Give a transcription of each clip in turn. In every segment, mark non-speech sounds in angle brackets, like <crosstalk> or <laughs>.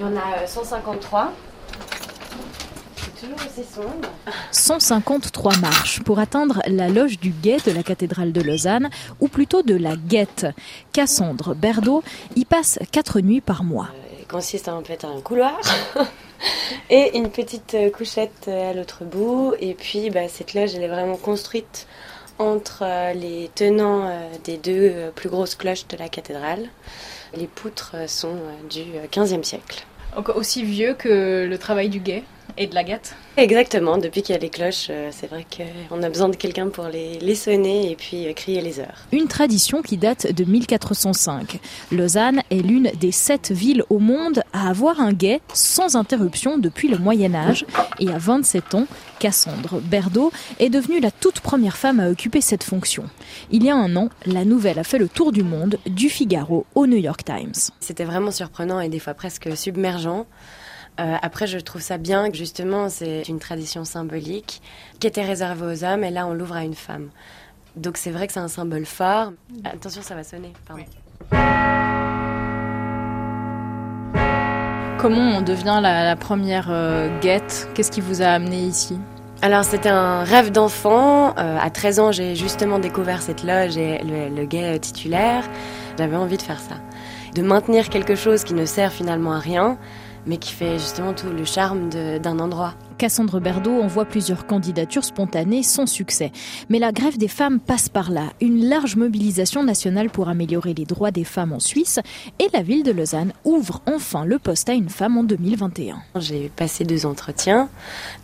Il y en a 153. 153 marches pour atteindre la loge du guet de la cathédrale de Lausanne, ou plutôt de la guette. Cassandre Berdo y passe quatre nuits par mois. Il consiste en fait un couloir <laughs> et une petite couchette à l'autre bout. Et puis bah, cette loge, elle est vraiment construite entre euh, les tenants euh, des deux euh, plus grosses cloches de la cathédrale. Les poutres sont du XVe siècle. Donc aussi vieux que le travail du guet? Et de la gâte Exactement, depuis qu'il y a les cloches, euh, c'est vrai qu'on a besoin de quelqu'un pour les, sonner et puis euh, crier les heures. Une tradition qui date de 1405. Lausanne est l'une des sept villes au monde à avoir un guet sans interruption depuis le Moyen Âge. Et à 27 ans, Cassandre Berdo est devenue la toute première femme à occuper cette fonction. Il y a un an, la nouvelle a fait le tour du monde, du Figaro au New York Times. C'était vraiment surprenant et des fois presque submergent. Euh, après, je trouve ça bien que justement, c'est une tradition symbolique qui était réservée aux hommes et là, on l'ouvre à une femme. Donc c'est vrai que c'est un symbole fort. Attention, ça va sonner. Comment on devient la, première euh, guette? Qu'est-ce qui vous a amené ici? Alors c'était un rêve d'enfant. Euh, à 13 ans, j'ai justement découvert cette loge et le, le guet titulaire. J'avais envie de faire ça. De maintenir quelque chose qui ne sert finalement à rien, mais qui fait justement tout le charme d'un endroit. Cassandre Berdo envoie plusieurs candidatures spontanées sans succès. Mais la grève des femmes passe par là. Une large mobilisation nationale pour améliorer les droits des femmes en Suisse et la ville de Lausanne ouvre enfin le poste à une femme en 2021. J'ai passé deux entretiens,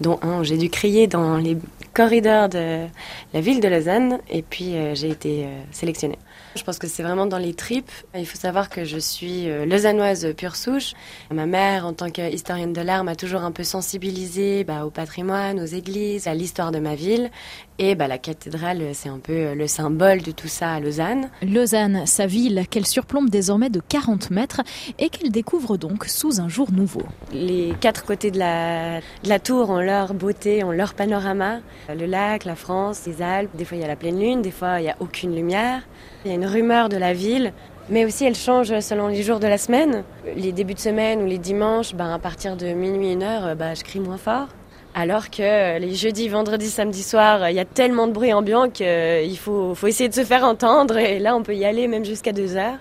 dont un où j'ai dû crier dans les corridors de la ville de Lausanne et puis euh, j'ai été euh, sélectionnée. Je pense que c'est vraiment dans les tripes. Il faut savoir que je suis euh, lausannoise pure souche. Ma mère, en tant qu'historienne de l'art, m'a toujours un peu sensibilisée bah, au patrimoine, aux églises, à l'histoire de ma ville. Et bah, la cathédrale, c'est un peu le symbole de tout ça à Lausanne. Lausanne, sa ville, qu'elle surplombe désormais de 40 mètres et qu'elle découvre donc sous un jour nouveau. Les quatre côtés de la, de la tour ont leur beauté, ont leur panorama. Le lac, la France, les Alpes. Des fois, il y a la pleine lune, des fois, il n'y a aucune lumière. Il y a une rumeur de la ville, mais aussi elle change selon les jours de la semaine. Les débuts de semaine ou les dimanches, ben, à partir de minuit, une heure, ben, je crie moins fort. Alors que les jeudis, vendredis, samedis soirs, il y a tellement de bruit ambiant qu'il faut, faut essayer de se faire entendre. Et là, on peut y aller même jusqu'à deux heures.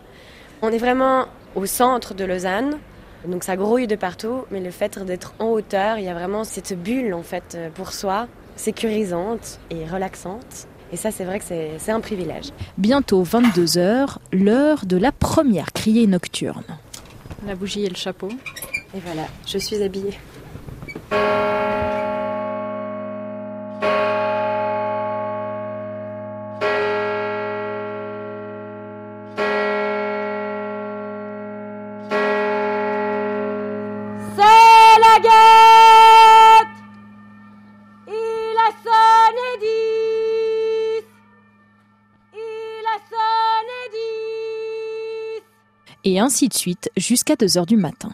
On est vraiment au centre de Lausanne. Donc ça grouille de partout, mais le fait d'être en hauteur, il y a vraiment cette bulle en fait pour soi, sécurisante et relaxante. Et ça, c'est vrai que c'est un privilège. Bientôt 22h, l'heure de la première criée nocturne. La bougie et le chapeau. Et voilà, je suis habillée. Et ainsi de suite jusqu'à 2 heures du matin.